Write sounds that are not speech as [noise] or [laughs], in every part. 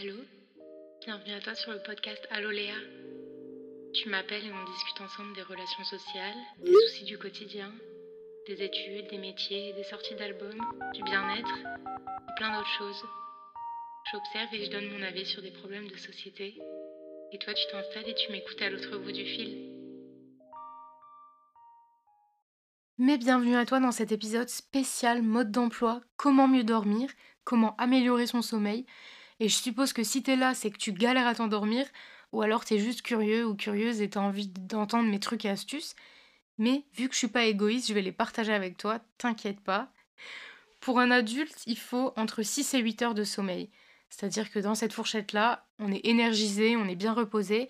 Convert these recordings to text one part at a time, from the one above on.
Allô? Bienvenue à toi sur le podcast Allô Léa. Tu m'appelles et on discute ensemble des relations sociales, des soucis du quotidien, des études, des métiers, des sorties d'albums, du bien-être et plein d'autres choses. J'observe et je donne mon avis sur des problèmes de société. Et toi, tu t'installes et tu m'écoutes à l'autre bout du fil. Mais bienvenue à toi dans cet épisode spécial mode d'emploi, comment mieux dormir, comment améliorer son sommeil. Et je suppose que si t'es là, c'est que tu galères à t'endormir, ou alors t'es juste curieux ou curieuse et t'as envie d'entendre mes trucs et astuces. Mais vu que je suis pas égoïste, je vais les partager avec toi, t'inquiète pas. Pour un adulte, il faut entre 6 et 8 heures de sommeil. C'est-à-dire que dans cette fourchette-là, on est énergisé, on est bien reposé,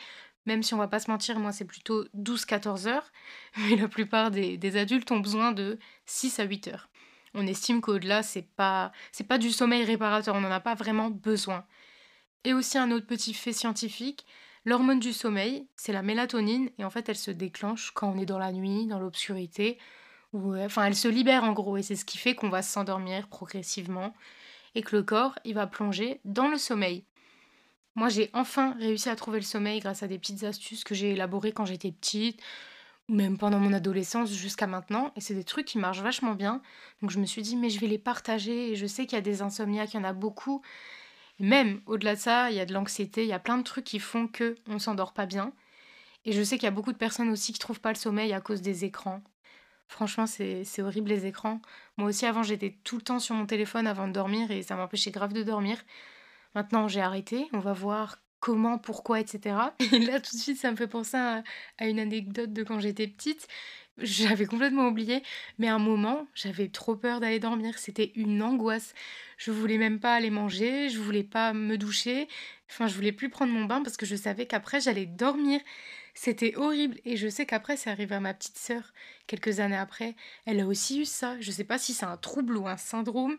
même si on va pas se mentir, moi c'est plutôt 12-14 heures, [laughs] mais la plupart des, adultes ont besoin de 6 à 8 heures. On estime qu'au-delà, c'est pas, pas du sommeil réparateur, on n'en a pas vraiment besoin. Et aussi un autre petit fait scientifique, l'hormone du sommeil, c'est la mélatonine, et en fait elle se déclenche quand on est dans la nuit, dans l'obscurité, ou enfin elle se libère en gros, et c'est ce qui fait qu'on va s'endormir progressivement, et que le corps, il va plonger dans le sommeil. Moi, j'ai enfin réussi à trouver le sommeil grâce à des petites astuces que j'ai élaborées quand j'étais petite, ou même pendant mon adolescence jusqu'à maintenant. Et c'est des trucs qui marchent vachement bien. Donc je me suis dit, mais je vais les partager. Et je sais qu'il y a des insomniaques, il y en a beaucoup. même au-delà de ça, il y a de l'anxiété, il y a plein de trucs qui font que on s'endort pas bien. Et je sais qu'il y a beaucoup de personnes aussi qui trouvent pas le sommeil à cause des écrans. Franchement, c'est horrible les écrans. Moi aussi, avant, j'étais tout le temps sur mon téléphone avant de dormir et ça m'empêchait grave de dormir. Maintenant, j'ai arrêté. On va voir comment, pourquoi, etc. [laughs] Et là, tout de suite, ça me fait penser à, une anecdote de quand j'étais petite. J'avais complètement oublié, mais à un moment, j'avais trop peur d'aller dormir. C'était une angoisse. Je voulais même pas aller manger, je voulais pas me doucher. Enfin, je voulais plus prendre mon bain parce que je savais qu'après, j'allais dormir. C'était horrible. Et je sais qu'après, c'est arrivé à ma petite sœur, quelques années après. Elle a aussi eu ça. Je sais pas si c'est un trouble ou un syndrome,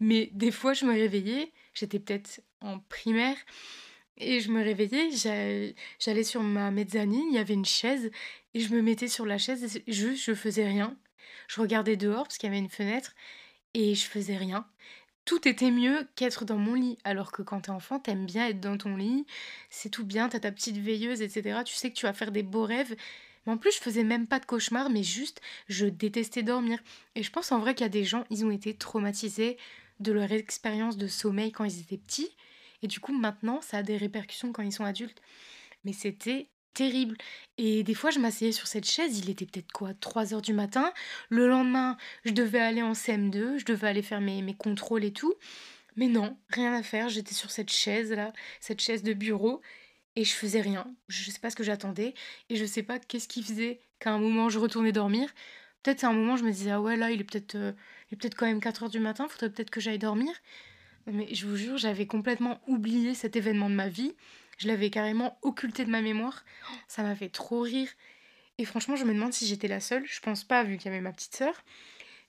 mais des fois, je me réveillais. J'étais peut-être en primaire. Et je me réveillais, j'allais sur ma mezzanine, il y avait une chaise, et je me mettais sur la chaise, et juste je faisais rien. Je regardais dehors parce qu'il y avait une fenêtre, et je faisais rien. Tout était mieux qu'être dans mon lit, alors que quand t'es enfant, t'aimes bien être dans ton lit, c'est tout bien, t'as ta petite veilleuse, etc. Tu sais que tu vas faire des beaux rêves. Mais en plus, je faisais même pas de cauchemar, mais juste, je détestais dormir. Et je pense en vrai qu'il y a des gens, ils ont été traumatisés de leur expérience de sommeil quand ils étaient petits. Et du coup, maintenant, ça a des répercussions quand ils sont adultes. Mais c'était terrible. Et des fois, je m'asseyais sur cette chaise, il était peut-être quoi, 3 heures du matin. Le lendemain, je devais aller en CM2, je devais aller faire mes, mes contrôles et tout. Mais non, rien à faire, j'étais sur cette chaise-là, cette chaise de bureau, et je faisais rien. Je sais pas ce que j'attendais, et je sais pas qu'est-ce qui faisait qu'à un moment je retournais dormir. Peut-être à un moment je me disais, ah ouais, là, il est peut-être euh, peut-être quand même 4 heures du matin, faudrait peut-être que j'aille dormir. Mais je vous jure, j'avais complètement oublié cet événement de ma vie. Je l'avais carrément occulté de ma mémoire. Ça m'a fait trop rire. Et franchement, je me demande si j'étais la seule. Je pense pas, vu qu'il y avait ma petite sœur.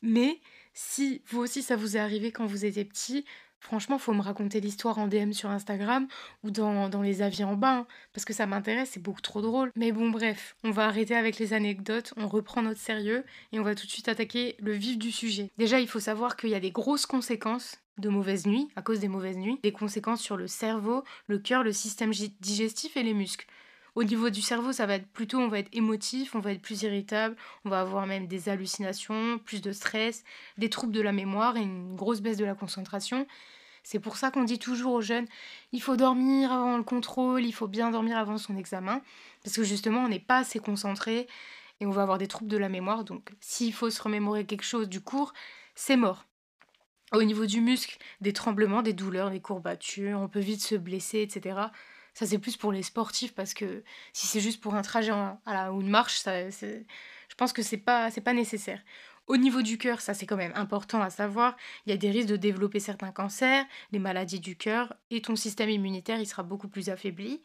Mais si vous aussi ça vous est arrivé quand vous étiez petit, franchement, faut me raconter l'histoire en DM sur Instagram ou dans, dans les avis en bas, hein, parce que ça m'intéresse, c'est beaucoup trop drôle. Mais bon, bref, on va arrêter avec les anecdotes, on reprend notre sérieux et on va tout de suite attaquer le vif du sujet. Déjà, il faut savoir qu'il y a des grosses conséquences de mauvaises nuits, à cause des mauvaises nuits, des conséquences sur le cerveau, le cœur, le système digestif et les muscles. Au niveau du cerveau, ça va être plutôt, on va être émotif, on va être plus irritable, on va avoir même des hallucinations, plus de stress, des troubles de la mémoire et une grosse baisse de la concentration. C'est pour ça qu'on dit toujours aux jeunes, il faut dormir avant le contrôle, il faut bien dormir avant son examen, parce que justement, on n'est pas assez concentré et on va avoir des troubles de la mémoire. Donc, s'il faut se remémorer quelque chose du cours, c'est mort. Au niveau du muscle, des tremblements, des douleurs, des courbatures, on peut vite se blesser, etc. Ça, c'est plus pour les sportifs parce que si c'est juste pour un trajet ou une marche, je pense que c'est pas, pas nécessaire. Au niveau du cœur, ça c'est quand même important à savoir, il y a des risques de développer certains cancers, les maladies du cœur, et ton système immunitaire il sera beaucoup plus affaibli.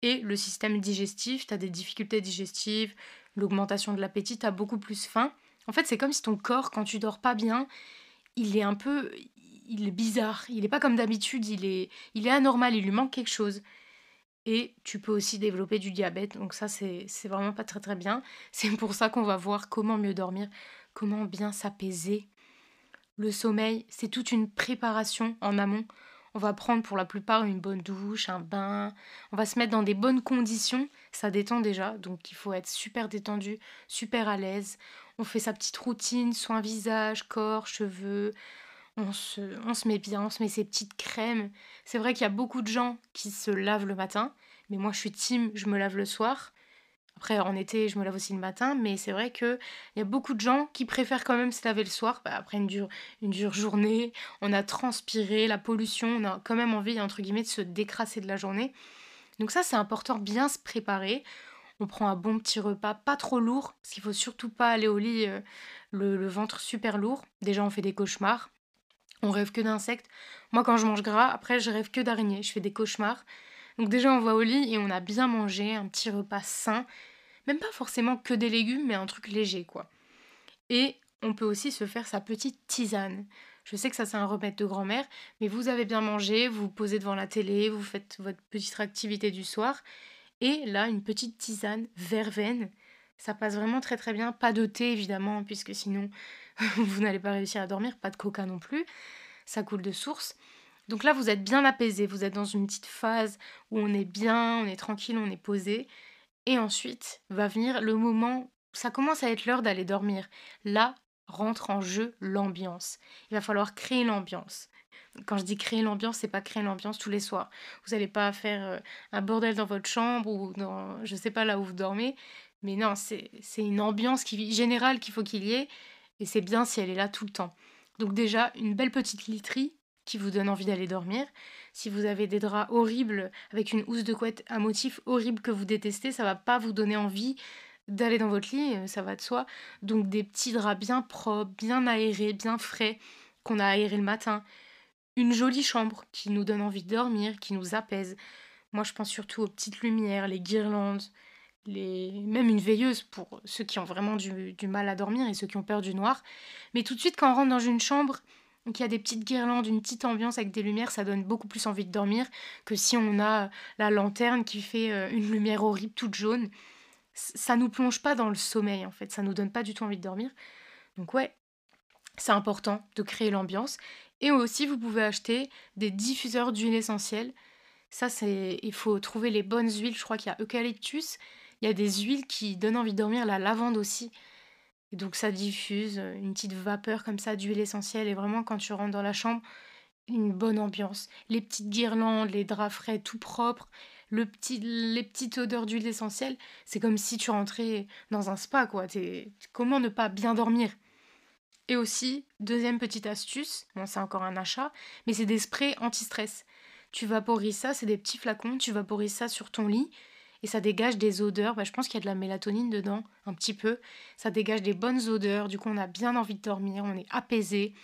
Et le système digestif, tu as des difficultés digestives, l'augmentation de l'appétit, tu as beaucoup plus faim. En fait, c'est comme si ton corps, quand tu dors pas bien, il est un peu. Il est bizarre. Il n'est pas comme d'habitude. Il est, il est anormal. Il lui manque quelque chose. Et tu peux aussi développer du diabète. Donc, ça, c'est vraiment pas très très bien. C'est pour ça qu'on va voir comment mieux dormir, comment bien s'apaiser. Le sommeil, c'est toute une préparation en amont. On va prendre pour la plupart une bonne douche, un bain. On va se mettre dans des bonnes conditions. Ça détend déjà, donc il faut être super détendu, super à l'aise. On fait sa petite routine, soin visage, corps, cheveux. On se, on se met bien, on se met ses petites crèmes. C'est vrai qu'il y a beaucoup de gens qui se lavent le matin, mais moi je suis team, je me lave le soir. Après, en été, je me lave aussi le matin, mais c'est vrai qu'il y a beaucoup de gens qui préfèrent quand même se laver le soir, bah, après une dure, une dure journée, on a transpiré, la pollution, on a quand même envie, entre guillemets, de se décrasser de la journée. Donc ça, c'est important, bien se préparer. On prend un bon petit repas, pas trop lourd, parce qu'il faut surtout pas aller au lit euh, le, ventre super lourd. Déjà, on fait des cauchemars. On rêve que d'insectes. Moi, quand je mange gras, après, je rêve que d'araignées. Je fais des cauchemars. Donc déjà, on va au lit et on a bien mangé, un petit repas sain même pas forcément que des légumes, mais un truc léger, quoi. Et on peut aussi se faire sa petite tisane. Je sais que ça c'est un remède de grand-mère, mais vous avez bien mangé, vous vous posez devant la télé, vous faites votre petite activité du soir, et là une petite tisane verveine, ça passe vraiment très très bien. Pas de thé évidemment, puisque sinon [laughs] vous n'allez pas réussir à dormir, pas de coca non plus, ça coule de source. Donc là vous êtes bien apaisé, vous êtes dans une petite phase où on est bien, on est tranquille, on est posé, et ensuite va venir le moment, ça commence à être l'heure d'aller dormir. Là rentre en jeu l'ambiance. Il va falloir créer l'ambiance. Quand je dis créer l'ambiance, c'est pas créer l'ambiance tous les soirs. Vous n'allez pas faire euh, un bordel dans votre chambre ou dans je sais pas là où vous dormez, mais non, c'est une ambiance qui, générale qu'il faut qu'il y ait et c'est bien si elle est là tout le temps. Donc déjà une belle petite literie qui vous donne envie d'aller dormir. Si vous avez des draps horribles avec une housse de couette, un motif horrible que vous détestez, ça va pas vous donner envie d'aller dans votre lit, euh, ça va de soi. Donc des petits draps bien propres, bien aérés, bien frais, qu'on a aéré le matin. Une jolie chambre qui nous donne envie de dormir, qui nous apaise. Moi je pense surtout aux petites lumières, les guirlandes, les... même une veilleuse pour ceux qui ont vraiment du, du mal à dormir et ceux qui ont peur du noir. Mais tout de suite quand on rentre dans une chambre, donc il y a des petites guirlandes, une petite ambiance avec des lumières, ça donne beaucoup plus envie de dormir que si on a la lanterne qui fait euh, une lumière horrible toute jaune. Ça nous plonge pas dans le sommeil en fait, ça nous donne pas du tout envie de dormir. Donc ouais, c'est important de créer l'ambiance. Et aussi vous pouvez acheter des diffuseurs d'huile essentielle. Ça c'est, il faut trouver les bonnes huiles. Je crois qu'il y a eucalyptus, il y a des huiles qui donnent envie de dormir, la lavande aussi. Et donc ça diffuse euh, une petite vapeur comme ça d'huile essentielle et vraiment quand tu rentres dans la chambre, une bonne ambiance. Les petites guirlandes, les draps frais tout propres, les petites odeurs d'huile essentielle, c'est comme si tu rentrais dans un spa quoi. comment ne pas bien dormir? Et aussi, deuxième petite astuce, bon c'est encore un achat, mais c'est des sprays anti-stress. Tu vaporises ça, c'est des petits flacons, tu vaporises ça sur ton lit et ça dégage des odeurs. Bah, je pense qu'il y a de la mélatonine dedans, un petit peu. Ça dégage des bonnes odeurs. Du coup, on a bien envie de dormir, on est apaisé.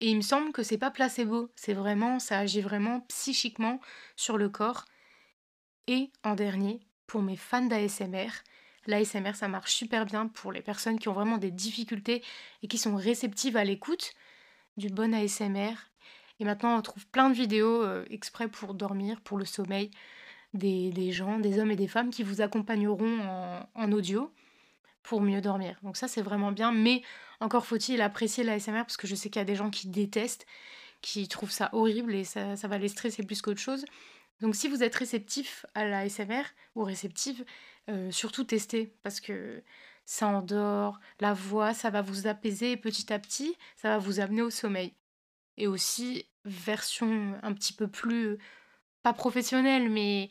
Et il me semble que c'est pas placebo, c'est vraiment, ça agit vraiment psychiquement sur le corps. Et en dernier, pour mes fans d'ASMR, l'ASMR ça marche super bien pour les personnes qui ont vraiment des difficultés et qui sont réceptives à l'écoute du bon ASMR. Et maintenant on trouve plein de vidéos euh, exprès pour dormir, pour le sommeil des, gens, des hommes et des femmes qui vous accompagneront en, audio pour mieux dormir. Donc ça c'est vraiment bien, mais encore faut-il apprécier l'ASMR parce que je sais qu'il y a des gens qui détestent, qui trouvent ça horrible et ça, va les stresser plus qu'autre chose. Donc si vous êtes réceptif à l'ASMR ou réceptive, euh, surtout testez parce que ça endort, la voix, ça va vous apaiser petit à petit, ça va vous amener au sommeil. Et aussi, version un petit peu plus pas professionnel, mais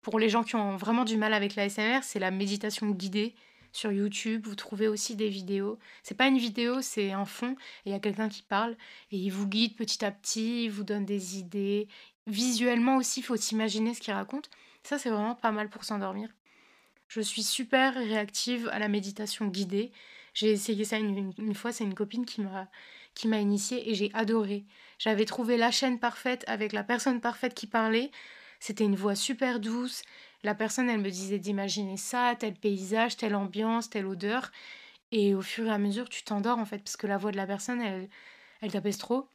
pour les gens qui ont vraiment du mal avec l'ASMR, c'est la méditation guidée sur YouTube. Vous trouvez aussi des vidéos. C'est pas une vidéo, c'est un fond. Et il y a quelqu'un qui parle et il vous guide petit à petit, il vous donne des idées. Visuellement aussi, faut s'imaginer ce qu'il raconte. Ça, c'est vraiment pas mal pour s'endormir. Je suis super réactive à la méditation guidée. J'ai essayé ça une, une fois, c'est une copine qui m'a qui m'a initiée et j'ai adoré. J'avais trouvé la chaîne parfaite avec la personne parfaite qui parlait. C'était une voix super douce. La personne, elle me disait d'imaginer ça, tel paysage, telle ambiance, telle odeur. Et au fur et à mesure, tu t'endors en fait, parce que la voix de la personne, elle, elle t'apaise trop.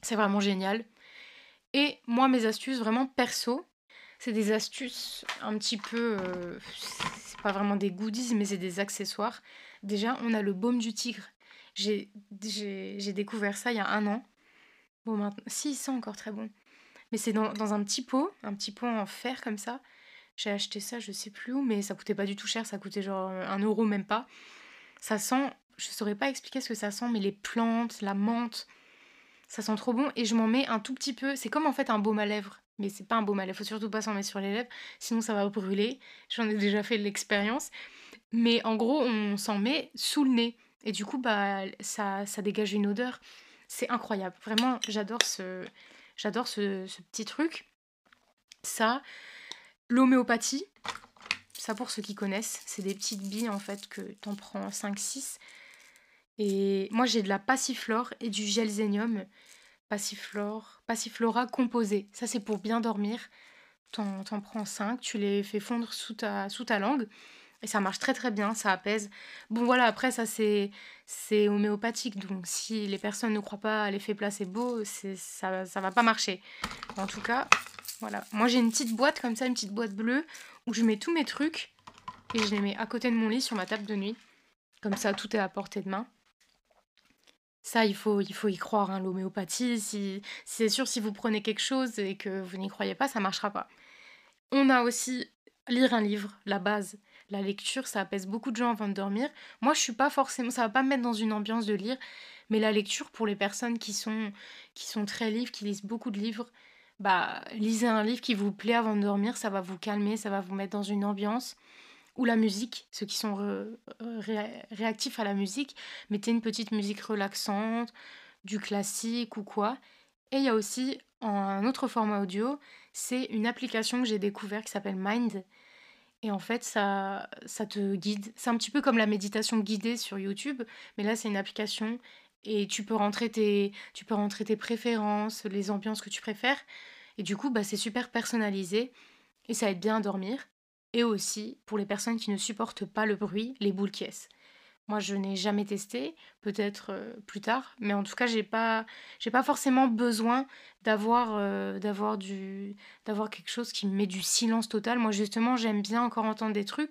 C'est vraiment génial. Et moi, mes astuces vraiment perso, c'est des astuces un petit peu. Euh, c'est pas vraiment des goodies, mais c'est des accessoires. Déjà, on a le baume du tigre J'ai découvert ça il y a un an. Bon, maintenant, si, c'est encore très bon. Mais c'est dans, dans un petit pot, un petit pot en fer comme ça. J'ai acheté ça, je sais plus où, mais ça coûtait pas du tout cher, ça coûtait genre un euro même pas. Ça sent, je saurais pas expliquer ce que ça sent, mais les plantes, la menthe, ça sent trop bon. Et je m'en mets un tout petit peu. C'est comme en fait un baume à lèvres, mais c'est pas un baume à lèvres. Faut surtout pas s'en mettre sur les lèvres, sinon ça va brûler. J'en ai déjà fait l'expérience. Mais en gros, on s'en met sous le nez. Et du coup, bah, ça, dégage une odeur. C'est incroyable. Vraiment, j'adore ce petit truc. Ça, l'homéopathie, ça pour ceux qui connaissent, c'est des petites billes en fait que t'en prends 5-6. Et moi j'ai de la passiflore et du gelzénium. Passiflore, passiflora composé. Ça c'est pour bien dormir. T'en, prends 5, tu les fais fondre sous ta, langue. Et ça marche très très bien, ça apaise. Bon voilà, après ça c'est, homéopathique, donc si les personnes ne croient pas à l'effet placebo, ça, ça va pas marcher. En tout cas, voilà. Moi j'ai une petite boîte comme ça, une petite boîte bleue, où je mets tous mes trucs, et je les mets à côté de mon lit sur ma table de nuit. Comme ça, tout est à portée de main. Ça, il faut, il faut y croire, hein, l'homéopathie. Si, c'est sûr, si vous prenez quelque chose et que vous n'y croyez pas, ça marchera pas. On a aussi lire un livre, la base. La lecture, ça apaise beaucoup de gens avant de dormir. Moi, je suis pas forcément, ça va pas me mettre dans une ambiance de lire, mais la lecture pour les personnes qui sont, qui sont très livres, qui lisent beaucoup de livres, bah, lisez un livre qui vous plaît avant de dormir, ça va vous calmer, ça va vous mettre dans une ambiance. Ou la musique, ceux qui sont réactifs à la musique, mettez une petite musique relaxante, du classique ou quoi. Et il y a aussi un autre format audio, c'est une application que j'ai découvert qui s'appelle Mind. Et en fait, ça, ça te guide. C'est un petit peu comme la méditation guidée sur YouTube, mais là, c'est une application et tu peux rentrer tes, tu peux rentrer tes préférences, les ambiances que tu préfères. Et du coup, bah, c'est super personnalisé et ça aide bien à dormir. Et aussi, pour les personnes qui ne supportent pas le bruit, les boules caisses. Moi, je n'ai jamais testé, peut-être euh, plus tard, mais en tout cas, j'ai pas, j'ai pas forcément besoin d'avoir, euh, d'avoir du, d'avoir quelque chose qui me met du silence total. Moi, justement, j'aime bien encore entendre des trucs.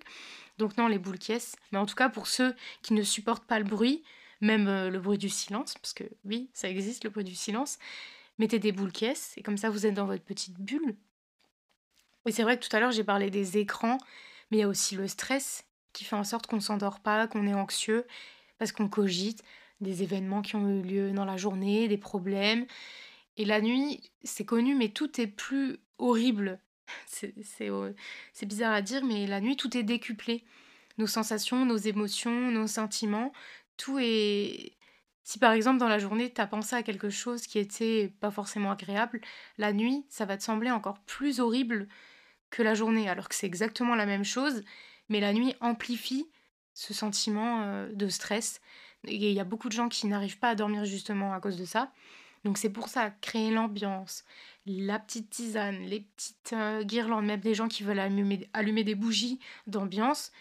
Donc non, les boules caisses. Mais en tout cas, pour ceux qui ne supportent pas le bruit, même euh, le bruit du silence, parce que oui, ça existe le bruit du silence, mettez des boules caisses et comme ça, vous êtes dans votre petite bulle. Oui, c'est vrai que tout à l'heure, j'ai parlé des écrans, mais il y a aussi le stress qui fait en sorte qu'on s'endort pas, qu'on est anxieux, parce qu'on cogite des événements qui ont eu lieu dans la journée, des problèmes. Et la nuit, c'est connu, mais tout est plus horrible. [laughs] C'est bizarre à dire, mais la nuit, tout est décuplé. Nos sensations, nos émotions, nos sentiments, tout est... Si par exemple dans la journée, tu as pensé à quelque chose qui était pas forcément agréable, la nuit, ça va te sembler encore plus horrible que la journée, alors que c'est exactement la même chose, mais la nuit amplifie ce sentiment de stress. Et il y a beaucoup de gens qui n'arrivent pas à dormir justement à cause de ça. Donc c'est pour ça, créer l'ambiance, la petite tisane, les petites guirlandes, même des gens qui veulent allumer des bougies d'ambiance.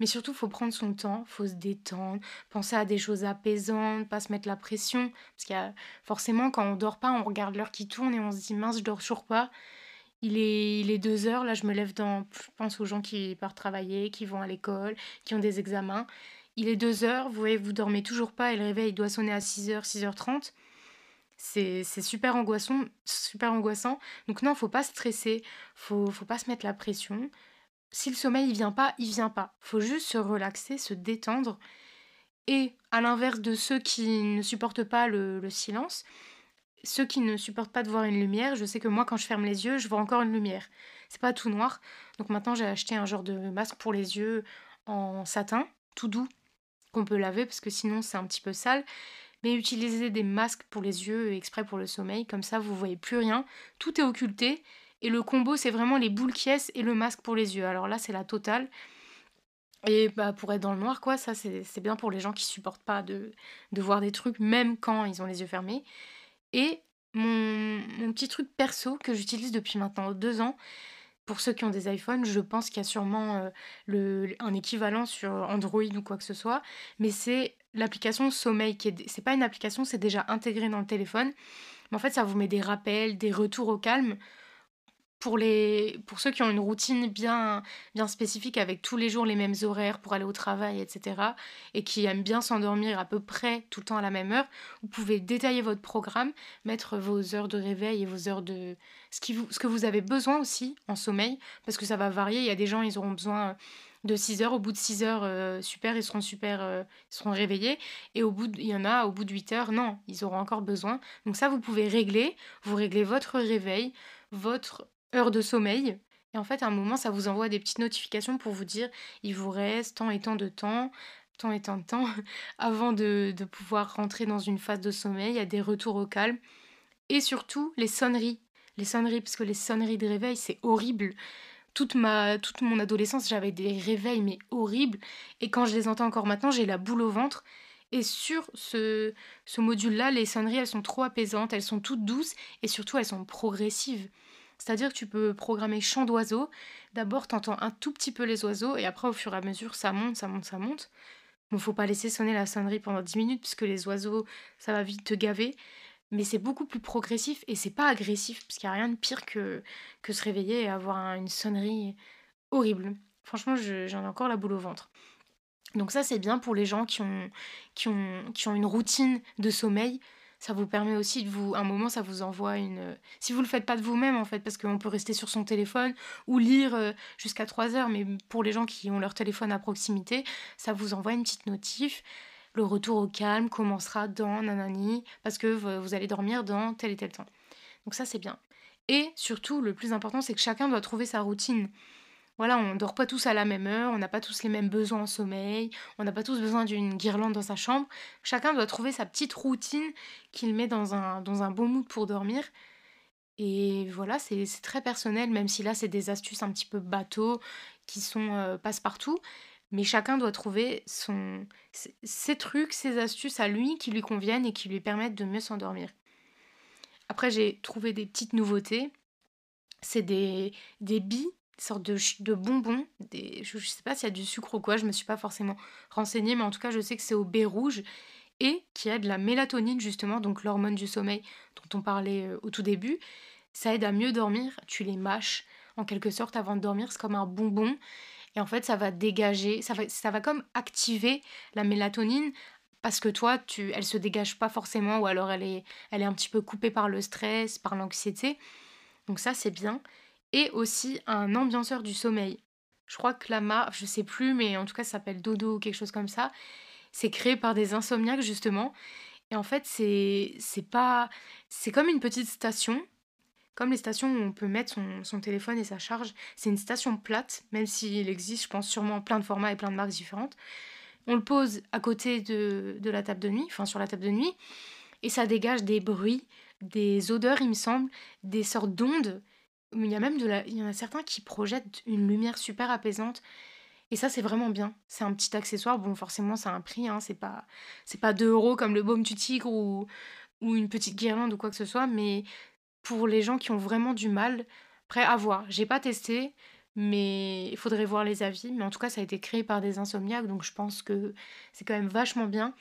Mais surtout, il faut prendre son temps, faut se détendre, penser à des choses apaisantes, pas se mettre la pression. Parce qu'il y a forcément, quand on dort pas, on regarde l'heure qui tourne et on se dit mince, je dors toujours pas. Il est, il est deux heures, là je me lève dans... Je pense aux gens qui partent travailler, qui vont à l'école, qui ont des examens. Il est deux heures, vous voyez, vous dormez toujours pas et le réveil doit sonner à 6h, 6h30. C'est super angoissant, super angoissant. Donc non, faut pas stresser, faut, faut pas se mettre la pression. Si le sommeil il vient pas, il vient pas. Faut juste se relaxer, se détendre. Et à l'inverse de ceux qui ne supportent pas le, le silence, ceux qui ne supportent pas de voir une lumière, je sais que moi, quand je ferme les yeux, je vois encore une lumière. C'est pas tout noir. Donc maintenant, j'ai acheté un genre de masque pour les yeux en satin, tout doux, qu'on peut laver parce que sinon c'est un petit peu sale. Mais utilisez des masques pour les yeux exprès pour le sommeil, comme ça vous voyez plus rien, tout est occulté. Et le combo, c'est vraiment les boules qui et le masque pour les yeux. Alors là, c'est la totale. Et bah, pour être dans le noir, quoi, ça c'est bien pour les gens qui supportent pas de, de voir des trucs, même quand ils ont les yeux fermés. Et mon, petit truc perso que j'utilise depuis maintenant deux ans, pour ceux qui ont des iPhones, je pense qu'il y a sûrement euh, le, un équivalent sur Android ou quoi que ce soit, mais c'est l'application Sommeil qui est. C'est pas une application, c'est déjà intégré dans le téléphone. Mais en fait, ça vous met des rappels, des retours au calme pour, les, pour ceux qui ont une routine bien, bien spécifique avec tous les jours les mêmes horaires pour aller au travail, etc., et qui aiment bien s'endormir à peu près tout le temps à la même heure, vous pouvez détailler votre programme, mettre vos heures de réveil et vos heures de... ce, qui vous, ce que vous avez besoin aussi en sommeil, parce que ça va varier. Il y a des gens, ils auront besoin de 6 heures. Au bout de 6 heures, euh, super, ils seront super, euh, ils seront réveillés. Et au bout, il y en a, au bout de 8 heures, non, ils auront encore besoin. Donc ça, vous pouvez régler. Vous réglez votre réveil, votre heure de sommeil. Et en fait, à un moment, ça vous envoie des petites notifications pour vous dire il vous reste tant et tant de temps, tant et tant de temps, [laughs] avant de, de pouvoir rentrer dans une phase de sommeil. Il y a des retours au calme. Et surtout, les sonneries. Les sonneries, parce que les sonneries de réveil, c'est horrible. Toute, ma, toute mon adolescence, j'avais des réveils, mais horribles. Et quand je les entends encore maintenant, j'ai la boule au ventre. Et sur ce, ce module-là, les sonneries, elles sont trop apaisantes, elles sont toutes douces et surtout, elles sont progressives. C'est-à-dire que tu peux programmer chant d'oiseaux. D'abord, tu entends un tout petit peu les oiseaux et après, au fur et à mesure, ça monte, ça monte, ça monte. Bon, faut pas laisser sonner la sonnerie pendant 10 minutes puisque les oiseaux, ça va vite te gaver. Mais c'est beaucoup plus progressif et c'est pas agressif parce qu'il n'y a rien de pire que, que se réveiller et avoir une sonnerie horrible. Franchement, j'en ai encore la boule au ventre. Donc ça, c'est bien pour les gens qui ont, qui, ont, qui ont une routine de sommeil ça vous permet aussi de vous un moment ça vous envoie une si vous le faites pas de vous-même en fait parce qu'on peut rester sur son téléphone ou lire euh, jusqu'à 3 heures mais pour les gens qui ont leur téléphone à proximité ça vous envoie une petite notif. Le retour au calme commencera dans nanani parce que vous allez dormir dans tel et tel temps. Donc ça c'est bien. Et surtout le plus important c'est que chacun doit trouver sa routine voilà, on dort pas tous à la même heure, on n'a pas tous les mêmes besoins en sommeil, on n'a pas tous besoin d'une guirlande dans sa chambre. Chacun doit trouver sa petite routine qu'il met dans un, dans un bon mood pour dormir. Et voilà, c'est très personnel, même si là, c'est des astuces un petit peu bateau qui sont euh, passe-partout. Mais chacun doit trouver son, ses trucs, ses astuces à lui qui lui conviennent et qui lui permettent de mieux s'endormir. Après, j'ai trouvé des petites nouveautés. C'est des, des billes sorte de, de bonbons. Des, je ne sais pas s'il y a du sucre ou quoi, je me suis pas forcément renseignée, mais en tout cas, je sais que c'est au baie rouge et qui a de la mélatonine, justement, donc l'hormone du sommeil dont on parlait euh, au tout début. Ça aide à mieux dormir. Tu les mâches en quelque sorte avant de dormir, c'est comme un bonbon. Et en fait, ça va dégager, ça va, ça va comme activer la mélatonine parce que toi, tu, elle se dégage pas forcément ou alors elle est, elle est un petit peu coupée par le stress, par l'anxiété. Donc ça, c'est bien et aussi un ambianceur du sommeil. Je crois que la marque, je sais plus, mais en tout cas, ça s'appelle Dodo ou quelque chose comme ça. C'est créé par des insomniaques, justement. Et en fait, c'est pas. C'est comme une petite station. Comme les stations où on peut mettre son, son téléphone et sa charge. C'est une station plate, même s'il existe, je pense, sûrement plein de formats et plein de marques différentes. On le pose à côté de, de la table de nuit, enfin sur la table de nuit, et ça dégage des bruits, des odeurs, il me semble, des sortes d'ondes il y a même de il y en a certains qui projettent une lumière super apaisante. Et ça, c'est vraiment bien. C'est un petit accessoire. Bon, forcément, ça a un prix. Hein. C'est pas, c'est pas 2 euros comme le baume du tigre ou, une petite guirlande ou quoi que ce soit. Mais pour les gens qui ont vraiment du mal, après, à voir. J'ai pas testé, mais il faudrait voir les avis. Mais en tout cas, ça a été créé par des insomniaques. Donc, je pense que c'est quand même vachement bien.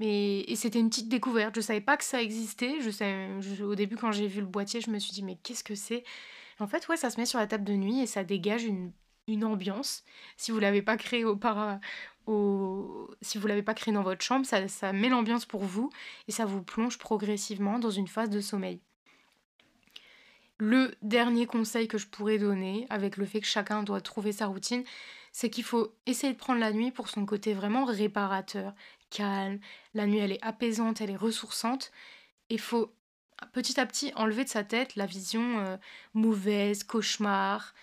Mais, et c'était une petite découverte. Je savais pas que ça existait. Je au début, quand j'ai vu le boîtier, je me suis dit, mais qu'est-ce que c'est? En fait, ouais, ça se met sur la table de nuit et ça dégage une, ambiance. Si vous l'avez pas créé au para, au... si vous l'avez pas créé dans votre chambre, ça, ça met l'ambiance pour vous et ça vous plonge progressivement dans une phase de sommeil. Le dernier conseil que je pourrais donner, avec le fait que chacun doit trouver sa routine, c'est qu'il faut essayer de prendre la nuit pour son côté vraiment réparateur, calme. La nuit, elle est apaisante, elle est ressourçante. Il faut petit à petit enlever de sa tête la vision euh, mauvaise, cauchemar.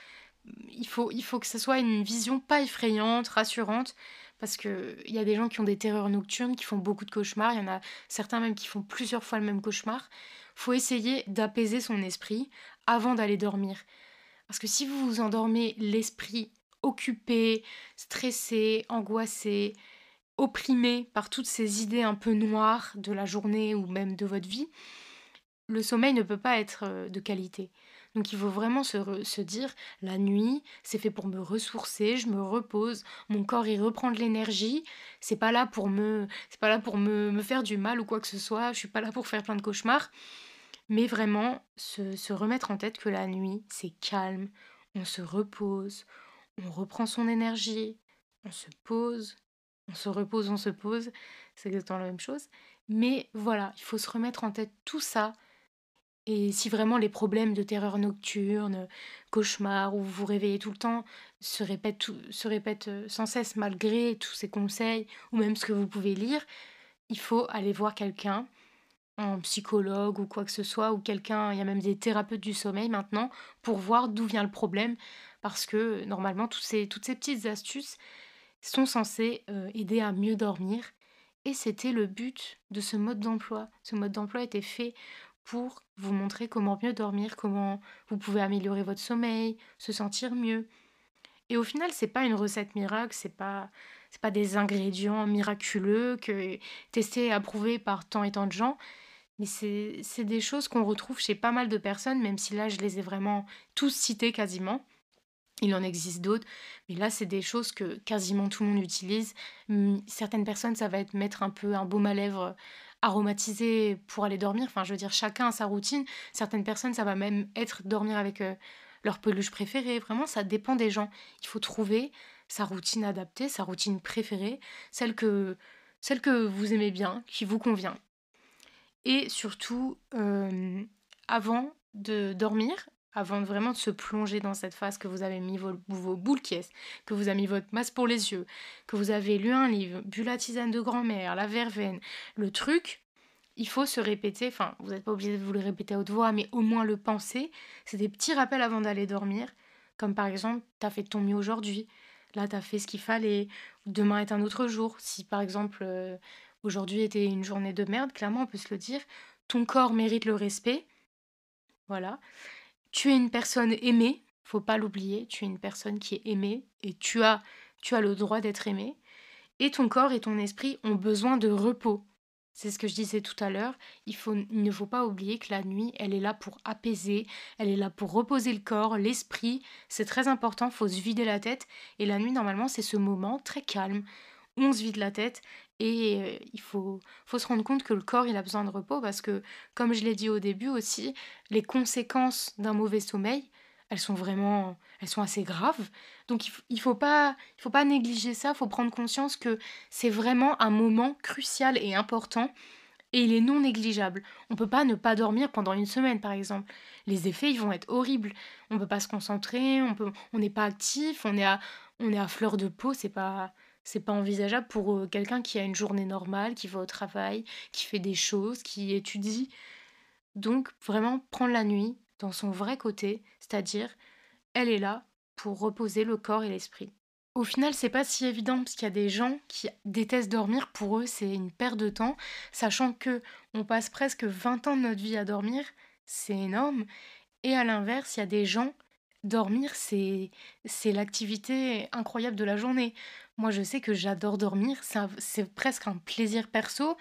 Il faut, il faut que ce soit une vision pas effrayante, rassurante, parce qu'il y a des gens qui ont des terreurs nocturnes, qui font beaucoup de cauchemars, il y en a certains même qui font plusieurs fois le même cauchemar. faut essayer d'apaiser son esprit avant d'aller dormir. Parce que si vous vous endormez l'esprit occupé, stressé, angoissé, opprimé par toutes ces idées un peu noires de la journée ou même de votre vie, le sommeil ne peut pas être euh, de qualité. Donc il faut vraiment se, dire, la nuit, c'est fait pour me ressourcer, je me repose, mon corps il reprend de l'énergie, c'est pas là pour me c'est pas là pour me, me, faire du mal ou quoi que ce soit, je suis pas là pour faire plein de cauchemars. Mais vraiment, se, se remettre en tête que la nuit, c'est calme, on se repose, on reprend son énergie, on se pose, on se repose, on se pose, c'est exactement la même chose. Mais voilà, il faut se remettre en tête tout ça. Et si vraiment les problèmes de terreur nocturne, cauchemar, ou vous vous réveillez tout le temps, se répètent, se répètent euh, sans cesse malgré tous ces conseils, ou même ce que vous pouvez lire, il faut aller voir quelqu'un, un psychologue ou quoi que ce soit, ou quelqu'un, il y a même des thérapeutes du sommeil maintenant, pour voir d'où vient le problème. Parce que normalement, toutes ces, toutes ces petites astuces sont censées euh, aider à mieux dormir. Et c'était le but de ce mode d'emploi. Ce mode d'emploi était fait pour vous montrer comment mieux dormir, comment vous pouvez améliorer votre sommeil, se sentir mieux. Et au final, c'est pas une recette miracle, c'est pas c'est pas des ingrédients miraculeux que testés et approuvés par tant et tant de gens, mais c'est des choses qu'on retrouve chez pas mal de personnes, même si là je les ai vraiment tous cités quasiment. Il en existe d'autres, mais là, c'est des choses que quasiment tout le monde utilise. Certaines personnes, ça va être mettre un peu un baume à lèvres aromatisé pour aller dormir. Enfin, je veux dire, chacun a sa routine. Certaines personnes, ça va même être dormir avec euh, leur peluche préférée. Vraiment, ça dépend des gens. Il faut trouver sa routine adaptée, sa routine préférée, celle que, celle que vous aimez bien, qui vous convient. Et surtout, euh, avant de dormir, avant vraiment de se plonger dans cette phase que vous avez mis vos, vos boules qui que vous avez mis votre masque pour les yeux, que vous avez lu un livre, bu la tisane de grand-mère, la verveine, le truc, il faut se répéter, enfin vous n'êtes pas obligé de vous le répéter à haute voix, mais au moins le penser. C'est des petits rappels avant d'aller dormir, comme par exemple, tu as fait ton mieux aujourd'hui, là tu as fait ce qu'il fallait, demain est un autre jour. Si par exemple euh, aujourd'hui était une journée de merde, clairement on peut se le dire, ton corps mérite le respect. Voilà. Tu es une personne aimée, faut pas l'oublier, tu es une personne qui est aimée et tu as, tu as le droit d'être aimé. Et ton corps et ton esprit ont besoin de repos. C'est ce que je disais tout à l'heure. Il, faut, il ne faut pas oublier que la nuit, elle est là pour apaiser, elle est là pour reposer le corps, l'esprit. C'est très important, faut se vider la tête. Et la nuit, normalement, c'est ce moment très calme on se vide la tête et euh, il faut, faut se rendre compte que le corps, il a besoin de repos parce que, comme je l'ai dit au début aussi, les conséquences d'un mauvais sommeil, elles sont vraiment, elles sont assez graves. Donc il, ne faut pas, il faut pas négliger ça. Il faut prendre conscience que c'est vraiment un moment crucial et important. Et il est non négligeable. On peut pas ne pas dormir pendant une semaine, par exemple. Les effets, ils vont être horribles. On peut pas se concentrer, on peut, on n'est pas actif, on est à, on est à fleur de peau. C'est pas, c'est pas envisageable pour quelqu'un qui a une journée normale, qui va au travail, qui fait des choses, qui étudie. Donc vraiment prendre la nuit dans son vrai côté, c'est-à-dire elle est là pour reposer le corps et l'esprit. Au final, c'est pas si évident parce qu'il y a des gens qui détestent dormir. Pour eux, c'est une perte de temps, sachant que on passe presque 20 ans de notre vie à dormir, c'est énorme. Et à l'inverse, il y a des gens dormir, c'est c'est l'activité incroyable de la journée. Moi, je sais que j'adore dormir, c'est presque un plaisir perso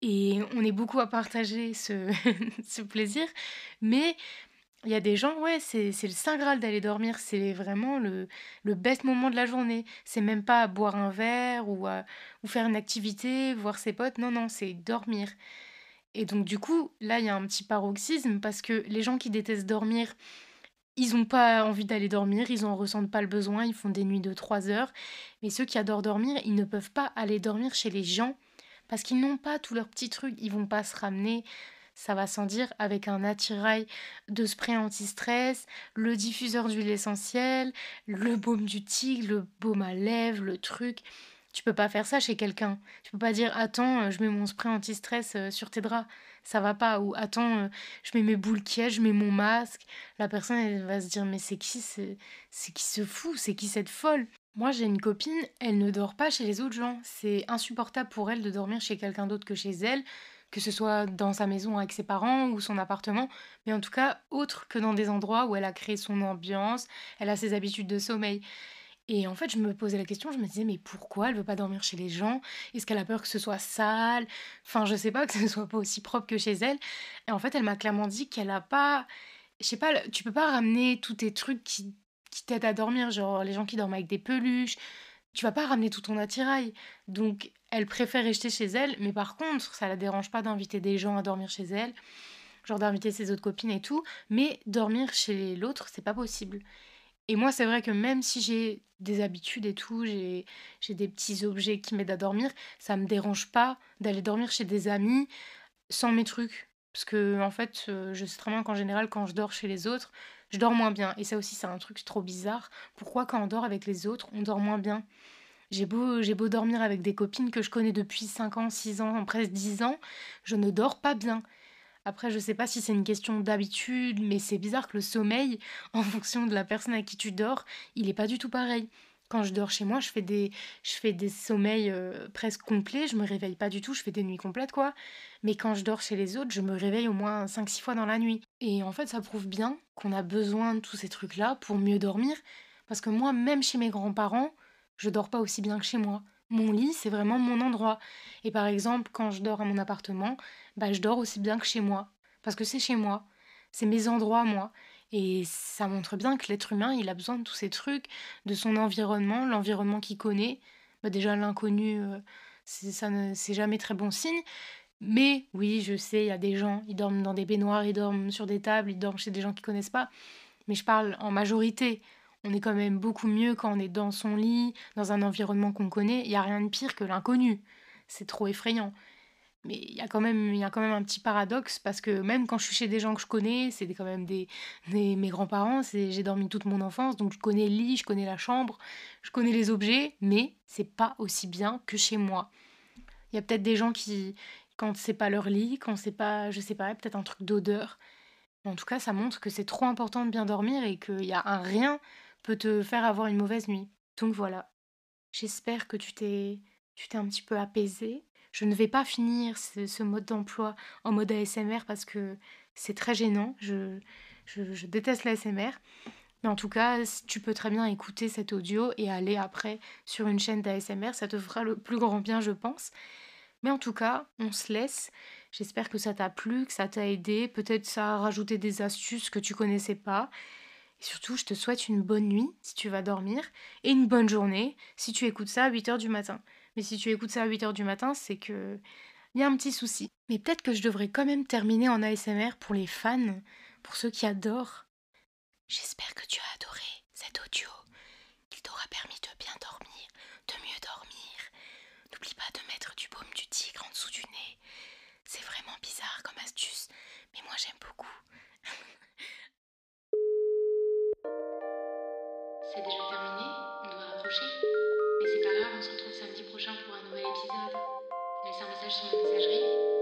et on est beaucoup à partager ce, [laughs] plaisir, mais il y a des gens, ouais, c'est le saint graal d'aller dormir, c'est vraiment le, le best moment de la journée. C'est même pas boire un verre ou, ou faire une activité, voir ses potes, non, non, c'est dormir. Et donc du coup, là, il y a un petit paroxysme parce que les gens qui détestent dormir, ils n'ont pas envie d'aller dormir, ils n'en ressentent pas le besoin, ils font des nuits de 3 heures. Mais ceux qui adorent dormir, ils ne peuvent pas aller dormir chez les gens parce qu'ils n'ont pas tous leurs petits trucs, ils vont pas se ramener, ça va sans dire, avec un attirail de spray anti-stress, le diffuseur d'huile essentielle, le baume du tigre, le baume à lèvres, le truc. Tu peux pas faire ça chez quelqu'un. Tu peux pas dire attends, je mets mon spray anti-stress euh, sur tes draps ça va pas. Ou attends, euh, je mets mes boules qui je mets mon masque. La personne, elle va se dire, mais c'est qui, c'est, qui se fout, c'est qui cette folle? Moi, j'ai une copine, elle ne dort pas chez les autres gens. C'est insupportable pour elle de dormir chez quelqu'un d'autre que chez elle, que ce soit dans sa maison avec ses parents ou son appartement, mais en tout cas autre que dans des endroits où elle a créé son ambiance, elle a ses habitudes de sommeil. Et en fait, je me posais la question, je me disais, mais pourquoi elle veut pas dormir chez les gens? Est-ce qu'elle a peur que ce soit sale? Enfin, je sais pas, que ce soit pas aussi propre que chez elle. Et en fait, elle m'a clairement dit qu'elle a pas. Je sais pas, tu peux pas ramener tous tes trucs qui, qui t'aident à dormir, genre les gens qui dorment avec des peluches. Tu vas pas ramener tout ton attirail. Donc, elle préfère rester chez elle, mais par contre, ça la dérange pas d'inviter des gens à dormir chez elle. genre d'inviter ses autres copines et tout, mais dormir chez l'autre, c'est pas possible. Et moi, c'est vrai que même si j'ai des habitudes et tout, j'ai des petits objets qui m'aident à dormir, ça me dérange pas d'aller dormir chez des amis sans mes trucs. Parce que, en fait, euh, je sais très bien qu'en général, quand je dors chez les autres, je dors moins bien. Et ça aussi, c'est un truc trop bizarre. Pourquoi, quand on dort avec les autres, on dort moins bien? J'ai beau, j'ai beau dormir avec des copines que je connais depuis 5 ans, 6 ans, presque 10 ans, je ne dors pas bien. Après, je sais pas si c'est une question d'habitude, mais c'est bizarre que le sommeil, [laughs] en fonction de la personne avec qui tu dors, il est pas du tout pareil. Quand je dors chez moi, je fais des, je fais des sommeils euh, presque complets, je me réveille pas du tout, je fais des nuits complètes quoi. Mais quand je dors chez les autres, je me réveille au moins 5-6 fois dans la nuit. Et en fait, ça prouve bien qu'on a besoin de tous ces trucs-là pour mieux dormir. Parce que moi, même chez mes grands-parents, je dors pas aussi bien que chez moi. Mon lit, c'est vraiment mon endroit. Et par exemple, quand je dors à mon appartement, bah, je dors aussi bien que chez moi. Parce que c'est chez moi. C'est mes endroits, moi. Et ça montre bien que l'être humain, il a besoin de tous ces trucs, de son environnement, l'environnement qu'il connaît. Bah déjà, l'inconnu, euh, ça c'est jamais très bon signe. Mais oui, je sais, il y a des gens, ils dorment dans des baignoires, ils dorment sur des tables, ils dorment chez des gens qu'ils connaissent pas. Mais je parle en majorité. On est quand même beaucoup mieux quand on est dans son lit, dans un environnement qu'on connaît. Il n'y a rien de pire que l'inconnu. C'est trop effrayant. Mais il y, a quand même, il y a quand même un petit paradoxe parce que même quand je suis chez des gens que je connais, c'est quand même des, mes grands-parents, j'ai dormi toute mon enfance, donc je connais le lit, je connais la chambre, je connais les objets, mais c'est pas aussi bien que chez moi. Il y a peut-être des gens qui, quand c'est pas leur lit, quand c'est pas, je sais pas, peut-être un truc d'odeur. En tout cas, ça montre que c'est trop important de bien dormir et qu'il y a un rien peut te faire avoir une mauvaise nuit. Donc voilà. J'espère que tu t'es tu t'es un petit peu apaisé. Je ne vais pas finir ce, mode d'emploi en mode ASMR parce que c'est très gênant. Je, je, déteste l'ASMR. Mais en tout cas, tu peux très bien écouter cet audio et aller après sur une chaîne d'ASMR. Ça te fera le plus grand bien, je pense. Mais en tout cas, on se laisse. J'espère que ça t'a plu, que ça t'a aidé. Peut-être ça a rajouté des astuces que tu connaissais pas. Et surtout, je te souhaite une bonne nuit si tu vas dormir et une bonne journée si tu écoutes ça à 8h du matin. Mais si tu écoutes ça à 8h du matin, c'est que il y a un petit souci. Mais peut-être que je devrais quand même terminer en ASMR pour les fans, pour ceux qui adorent. J'espère que tu as adoré cet audio, qu'il t'aura permis de bien dormir, de mieux dormir. N'oublie pas de mettre du baume du tigre en dessous du nez. C'est vraiment bizarre comme astuce, mais moi j'aime beaucoup. [laughs] C'est déjà terminé, on doit raccrocher. Mais c'est pas grave, on se retrouve samedi prochain pour un nouvel épisode. Laisse un message sur ma messagerie